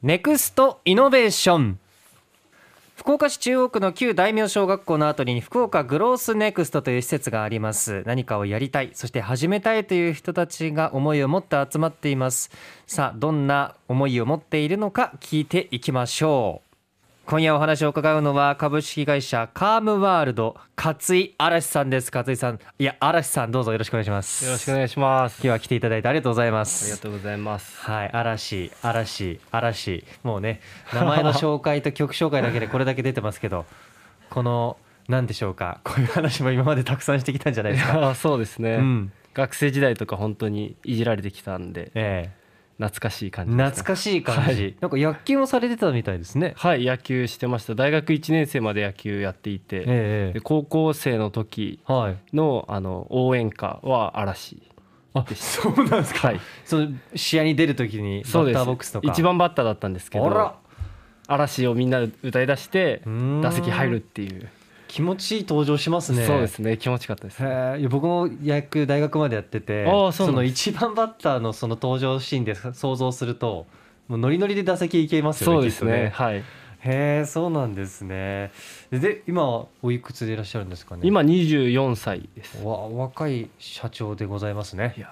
ネクストイノベーション。福岡市中央区の旧大名小学校の後に福岡グロースネクストという施設があります。何かをやりたいそして始めたいという人たちが思いを持って集まっています。さあどんな思いを持っているのか聞いていきましょう。今夜お話を伺うのは株式会社カームワールド勝井嵐さんです。勝井さんいや嵐さんどうぞよろしくお願いします。よろしくお願いします。今日は来ていただいてありがとうございます。ありがとうございます。はい嵐嵐嵐。もうね名前の紹介と曲紹介だけでこれだけ出てますけど この何でしょうか。こういう話も今までたくさんしてきたんじゃないですか。そうですね、うん、学生時代とか本当にいじられてきたんで、ええ懐かしい感じ、懐かしい感じ、はい、なんか野球もされてたみたいですね。はい野球してました。大学1年生まで野球やっていて、ええ、高校生の時のはい、あの応援歌は嵐あそうなんですか、はい、その試合に出る時にバッターボックスとか。一番バッターだったんですけど嵐をみんな歌い出して打席入るっていう気持ちいい登場しますね。そうですね。気持ちよかったですいや僕も野球大学までやっててその一番バッターのその登場シーンで想像するともうノリノリで打席いけますよねそうですね、ね、はい。へえそうなんですね。で今おいくつでいらっしゃるんですかね？今24歳です。わ若い社長でございますね。いや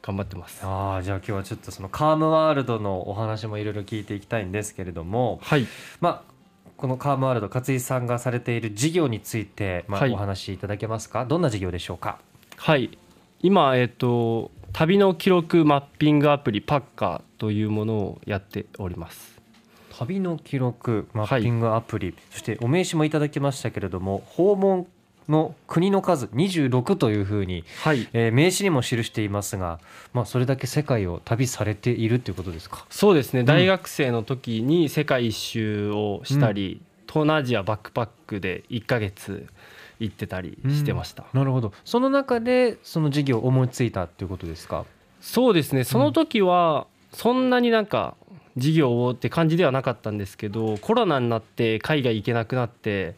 頑張ってます。ああじゃあ今日はちょっとそのカームワールドのお話もいろいろ聞いていきたいんですけれども。はい。まあこのカームワールド勝井さんがされている事業について、まあ、お話しいただけますか、どんな事業でしょうか？はい。今、えっ、と旅の記録マッピングアプリパッカーというものをやっております。旅の記録マッピングアプリ、はい、そしてお名刺もいただきましたけれども訪問の国の数26というふうに、はい、えー、名刺にも記していますが、まあ、それだけ世界を旅されているということですか？そうですね、うん、大学生の時に世界一周をしたり、うん、東南アジアバックパックで1か月行ってたりしてました、うん、なるほど。その中でその事業を思いついたっていうことですか？そうですね。その時はそんなになんか事業をって感じではなかったんですけどコロナになって海外行けなくなって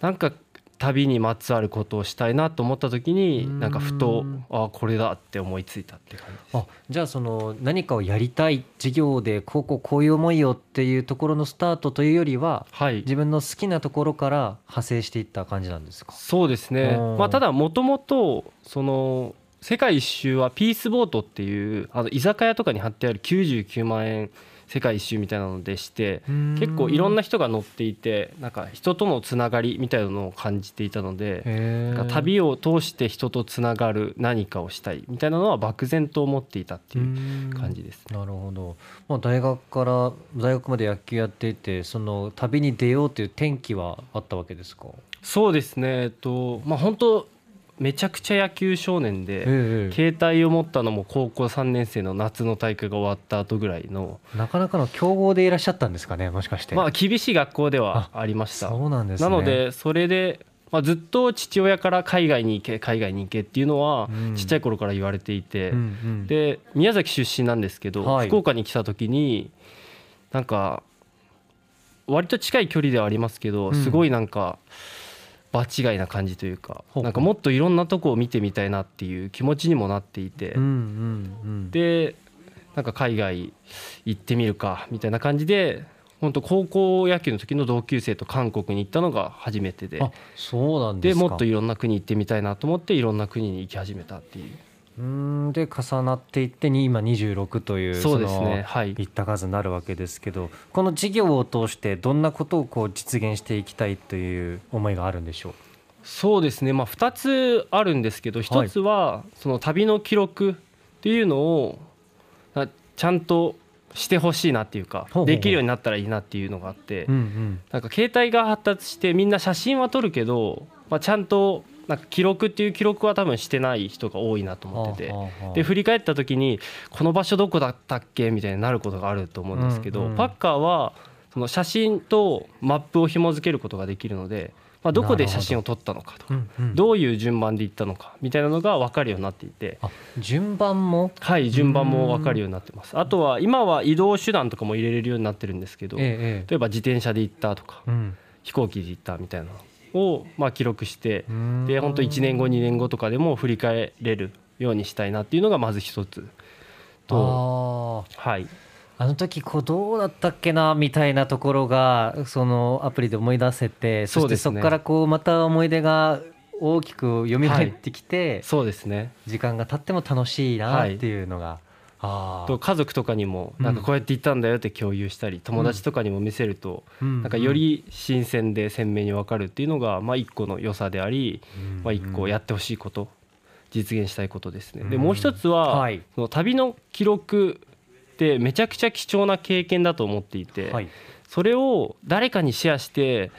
なんか旅にまつわることをしたいなと思った時になんかふとあこれだって思いついたって感じあじゃあその何かをやりたい事業でこうこうこういう思いよっていうところのスタートというよりは、はい、自分の好きなところから派生していった感じなんですか？そうですね、まあ、ただもともとその世界一周はピースボートっていうあの居酒屋とかに貼ってある99万円世界一周みたいなのでして結構いろんな人が乗っていてなんか人とのつながりみたいなのを感じていたので旅を通して人とつながる何かをしたいみたいなのは漠然と思っていたっていう感じです、ね、なるほど、まあ、大学から大学まで野球やっていてその旅に出ようという転機はあったわけですか？そうですね、えっとまあ、本当めちゃくちゃ野球少年で、ええ、携帯を持ったのも高校3年生の夏の大会が終わった後ぐらいのなかなかの強豪でいらっしゃったんですかねもしかして。まあ厳しい学校ではありました。そうなんです、ね、なのでそれで、まあ、ずっと父親から海外に行け海外に行けっていうのはちっちゃい頃から言われていて、うんうん。うん、で宮崎出身なんですけど、はい、福岡に来た時になんか割と近い距離ではありますけどすごいなんか、うん場違いな感じというかなんかもっといろんなとこを見てみたいなっていう気持ちにもなっていて、でなんか海外行ってみるかみたいな感じで本当高校野球の時の同級生と韓国に行ったのが初めてで。そうなんでもっといろんな国行ってみたいなと思っていろんな国に行き始めたっていう。うん。で重なっていって今26というそうですね。はい。いった数になるわけですけどこの事業を通してどんなことをこう実現していきたいという思いがあるんでしょう？そうですね、まあ、2つあるんですけど1つはその旅の記録っていうのをちゃんとしてほしいなっていうかできるようになったらいいなっていうのがあってなんか携帯が発達してみんな写真は撮るけどまあちゃんとなんか記録っていう記録は多分してない人が多いなと思ってて。で振り返った時にこの場所どこだったっけみたいになることがあると思うんですけどパッカーはその写真とマップを紐付けることができるので。まあ、どこで写真を撮ったのかとかど。ういう順番で行ったのかみたいなのが分かるようになっていて。順番も？はい順番も分かるようになってます。あとは今は移動手段とかも入れれるようになってるんですけど例えば自転車で行ったとか飛行機で行ったみたいなをまあ記録してで本当1年後2年後とかでも振り返れるようにしたいなっていうのがまず一つと。はい。あの時こうどうだったっけなみたいなところがそのアプリで思い出せてそしてそこからこうまた思い出が大きく蘇ってきて、そうですね時間が経っても楽しいなっていうのが、と家族とかにもなんかこうやって言ったんだよって共有したり、友達とかにも見せると、なんかより新鮮で鮮明に分かるっていうのがまあ一個の良さであり、まあ一個やってほしいこと実現したいことですね。でもう一つは、その旅の記録ってめちゃくちゃ貴重な経験だと思っていて、それを誰かにシェアして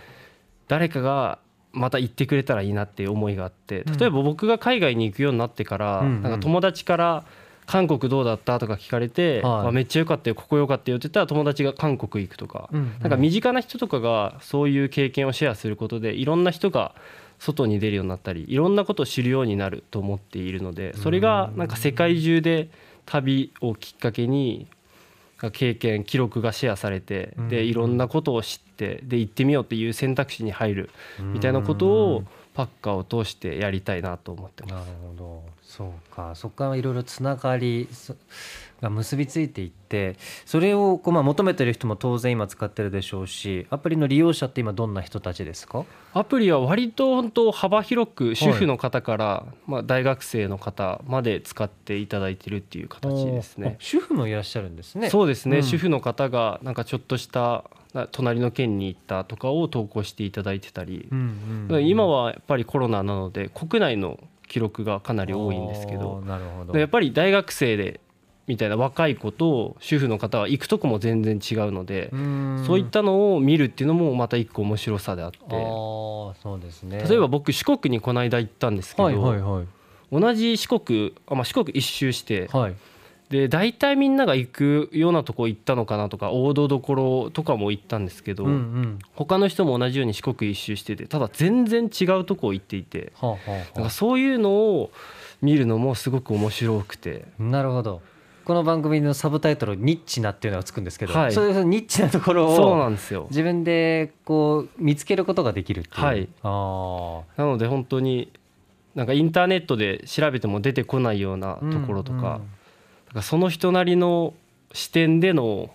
誰かがまた行ってくれたらいいなっていう思いがあって例えば僕が海外に行くようになってから、なんか友達から韓国どうだった？とか聞かれて、はい、めっちゃ良かったよここ良かったよって言ったら友達が韓国行くとか、うんうん、なんか身近な人とかがそういう経験をシェアすることでいろんな人が外に出るようになったりいろんなことを知るようになると思っているのでそれがなんか世界中で旅をきっかけに経験記録がシェアされてでいろんなことを知ってで行ってみようっていう選択肢に入るみたいなことをパッカーを通してやりたいなと思ってます。なるほど。そうか。そこからいろいろつながりが結びついていってそれをこうまあ求めてる人も当然今使ってるでしょうしアプリの利用者って今どんな人たちですか？アプリは割と本当幅広く主婦の方からまあ大学生の方まで使っていただいてるっていう形ですね。主婦もいらっしゃるんですね。そうですね、うん、主婦の方がなんかちょっとした隣の県に行ったとかを投稿していただいてたり、うんうんうん、今はやっぱりコロナなので国内の記録がかなり多いんですけど。やっぱり大学生でみたいな若い子と主婦の方は行くとこも全然違うのでそういったのを見るっていうのもまた一個面白さであって。そうです、ね、例えば僕四国にこの間行ったんですけど、はいはいはい、同じ四国あ、まあ、四国一周して、はい、で大体みんなが行くようなとこ行ったのかなとか王道どころとかも行ったんですけど、うんうん、他の人も同じように四国一周しててただ全然違うとこ行っていて、はあはあ、なんかそういうのを見るのもすごく面白くて。なるほど。この番組のサブタイトル「ニッチな」っていうのがつくんですけど、はい、そういうニッチなところをそうなんですよ。自分でこう見つけることができるっていう、はい、あなので本当になんかインターネットで調べても出てこないようなところとかうんうん、かその人なりの視点での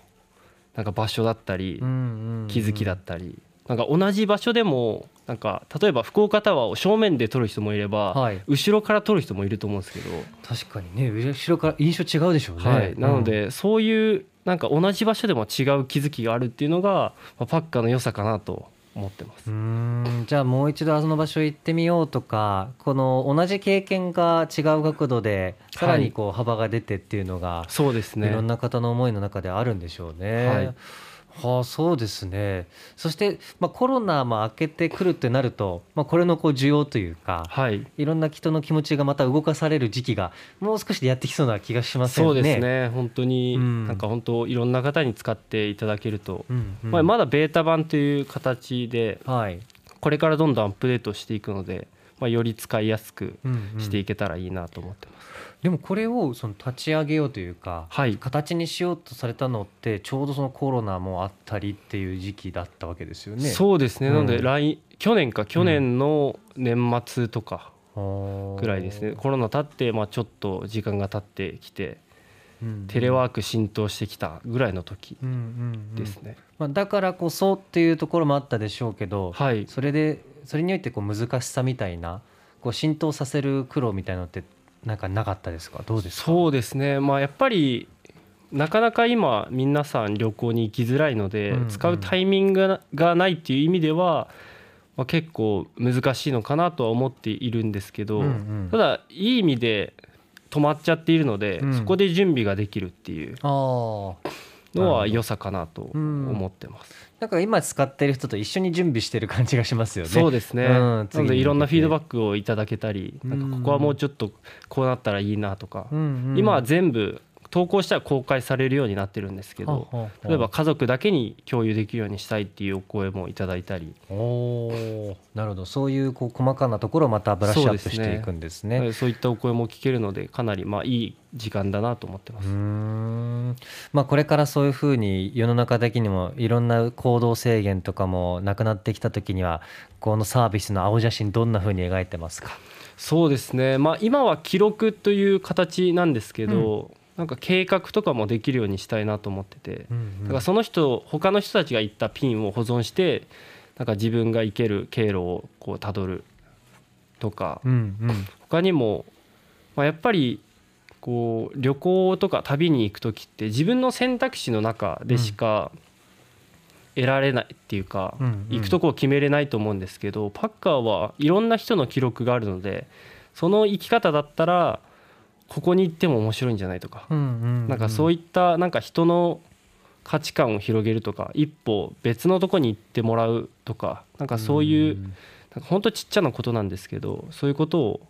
なんか場所だったり、気づきだったりなんか同じ場所でもなんか例えば福岡タワーを正面で撮る人もいれば、はい、後ろから撮る人もいると思うんですけど。確かにね後ろから印象違うでしょうね、はい、なので、うん、そういうなんか同じ場所でも違う気づきがあるっていうのが、まあ、パッカーの良さかなと思ってます。うん。じゃあもう一度あの場所行ってみようとかこの同じ経験が違う角度でさらにこう幅が出てっていうのが、はい、そうですね。いろんな方の思いの中であるんでしょうね。はいはあ、そうですね。そして、まあ、コロナも明けてくるってなると、まあ、これのこう需要というか、はい、いろんな人の気持ちがまた動かされる時期がもう少しでやってきそうな気がしますね。そうですね。本当に、うん、なんか本当いろんな方に使っていただけると、うんうん、まあ、まだベータ版という形で、はい、これからどんどんアップデートしていくので、まあ、より使いやすくしていけたらいいなと思ってます。うんうんでもこれをその立ち上げようというか、はい、形にしようとされたのってちょうどそのコロナもあったりっていう時期だったわけですよね。そうですね、うん、なので来去年か去年の年末とかぐらいですね、うん、コロナ経ってまあちょっと時間が経ってきて。うんうん、テレワーク浸透してきたぐらいの時ですね、まあ、だからこそっていうところもあったでしょうけど、はい、それでそれにおいてこう難しさみたいなこう浸透させる苦労みたいなのってなんかなかったですか？どうですか？そうですね。まあやっぱりなかなか今皆さん旅行に行きづらいので、うんうん、使うタイミングがないっていう意味では、まあ、結構難しいのかなとは思っているんですけど、うんうん、ただいい意味で止まっちゃっているので、うん、そこで準備ができるっていうのは良さかなと思ってます。なんか今使ってる人と一緒に準備してる感じがしますよね。そうですね。うん、なのでいろんなフィードバックをいただけたり、なんかここはもうちょっとこうなったらいいなとか、うんうん、今は全部投稿したら公開されるようになってるんですけど、例えば家族だけに共有できるようにしたいっていうお声もいただいたり。おなるほど。そういうこう細かなところをまたブラッシュアップしていくんですね、ね、そういったお声も聞けるのでかなりまあいい時間だなと思ってます。まあ、これからそういうふうに世の中的にもいろんな行動制限とかもなくなってきた時にはこのサービスの青写真どんなふうに描いてますか？そうですね、まあ、今は記録という形なんですけど、うんなんか計画とかもできるようにしたいなと思ってて、だからその人他の人たちが行ったピンを保存してなんか自分が行ける経路をこうたどるとか。他にも、まあ、やっぱりこう旅行とか旅に行く時って自分の選択肢の中でしか得られないっていうか、行くとこを決めれないと思うんですけどパッカーはいろんな人の記録があるのでその生き方だったらここに行っても面白いんじゃないとか、うんうんなんかそういったなんか人の価値観を広げるとか一歩別のとこに行ってもらうとかなんかそういうなんか本当ちっちゃなことなんですけどそういうことを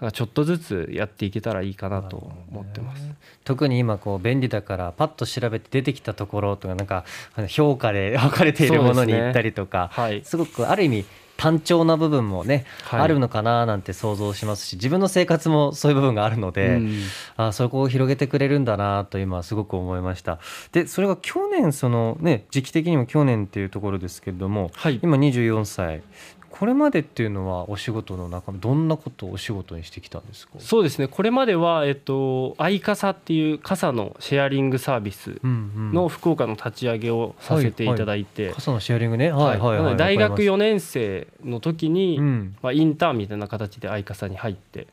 なんかちょっとずつやっていけたらいいかなと思ってます。特に今こう便利だからパッと調べて出てきたところとかなんか評価で分かれているものに行ったりとかはい、すごくある意味単調な部分もね、はい。あるのかななんて想像しますし自分の生活もそういう部分があるので、うん。あそこを広げてくれるんだなと今すごく思いました。でそれが去年そのね時期的にも去年っていうところですけれどもはい。今24歳これまでっていうのはお仕事の中どんなことをお仕事にしてきたんですか？そうですね。これまでは、えっと、アイカサっていう傘のシェアリングサービスの福岡の立ち上げをさせていただいて、傘のシェアリングね。はい。はいはい大学わかり4年生の時に、まあ、インターンみたいな形でアイカサに入って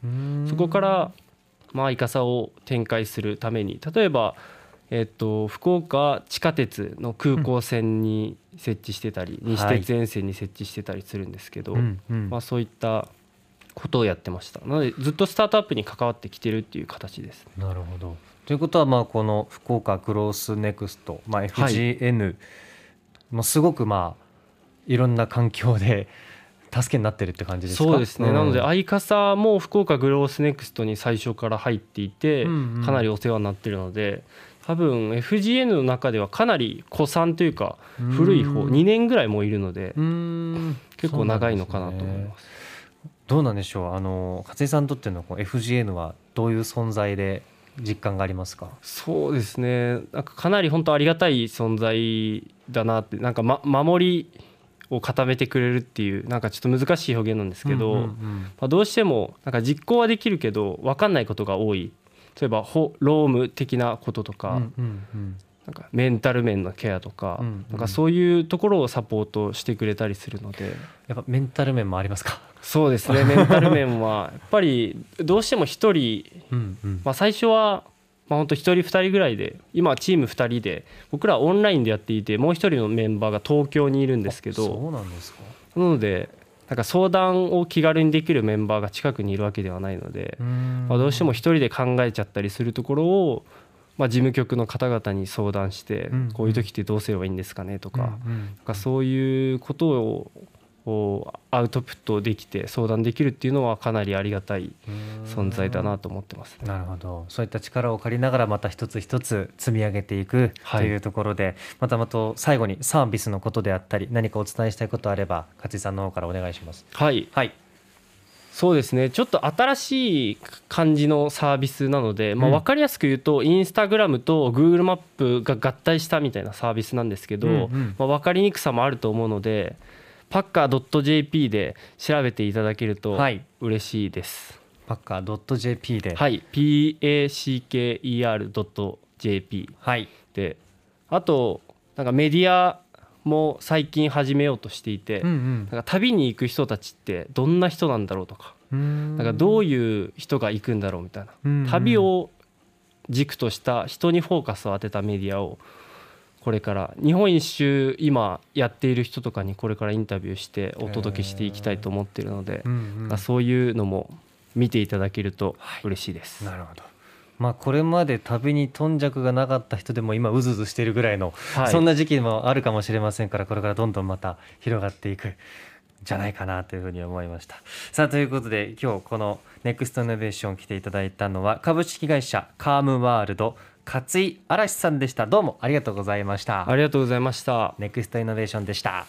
そこから、まあ、アイカサを展開するために例えば、えっと、福岡地下鉄の空港線に設置してたり、西鉄沿線に設置してたりするんですけど、うんうん。まあ、そういったことをやってました。なのでずっとスタートアップに関わってきてるっていう形です。なるほど。ということはまあこの福岡クロースネクスト、まあ、FGN、もうすごくまあいろんな環境で 助けになってるって感じですか？そうですね、なのであ相傘も福岡グロースネクストに最初から入っていて、うんうん。かなりお世話になってるので多分 FGN の中ではかなり古参というか古い方うん2年ぐらいもいるので結構長いのかなと思います。どうなんでしょう？あの勝井さんにとってのこう FGN はどういう存在で実感がありますか？そうですね。なんかかなり本当ありがたい存在だなってなんか、ま、守りを固めてくれるっていうなんかちょっと難しい表現なんですけど、まあ、どうしてもなんか実行はできるけど分かんないことが多い例えばほ労務的なこととか,、なんかメンタル面のケアとか,、なんかそういうところをサポートしてくれたりするので。やっぱメンタル面もありますか？そうですね。メンタル面はやっぱりどうしても一人、うんうん。まあ、最初はまあ本当1人2人ぐらいで今はチーム2人で僕らはオンラインでやっていてもう1人のメンバーが東京にいるんですけど。そうなんですか？なのでなんか相談を気軽にできるメンバーが近くにいるわけではないので、まあ、どうしても一人で考えちゃったりするところを、まあ、事務局の方々に相談してうん。こういう時ってどうすればいいんですかねとかなんかそういうことををアウトプットできて相談できるっていうのはかなりありがたい存在だなと思ってます。ね。なるほど。そういった力を借りながらまた一つ一つ積み上げていくとはい。いうところで、またまた最後にサービスのことであったり何かお伝えしたいことあれば勝井さんの方からお願いします。はい。はい、そうですね。ちょっと新しい感じのサービスなので、まあ、うん。分かりやすく言うとインスタグラムと Google マップが合体したみたいなサービスなんですけど、まあ、分かりにくさもあると思うのでパッカー .jp で調べていただけるとはい。嬉しいです。パッカー .jp で、はい、PACKER.jp はい。で。あとなんかメディアも最近始めようとしていて、うんなんか旅に行く人たちってどんな人なんだろうとかうん。なんかどういう人が行くんだろうみたいな。うん。旅を軸とした人にフォーカスを当てたメディアをこれから日本一周今やっている人とかにこれからインタビューしてお届けしていきたいと思っているのでうんうんまあそういうのも見ていただけると嬉しいです。なるほど。まあこれまで旅に頓着がなかった人でも今うずうずしてるぐらいの、はいそんな時期もあるかもしれませんからこれからどんどんまた広がっていくんじゃないかなというふうに思いました。さあということで今日このネクストイノベーション来ていただいたのは株式会社カームワールド勝井嵐さんでした。どうもありがとうございました。ありがとうございました。ネクストイノベーションでした。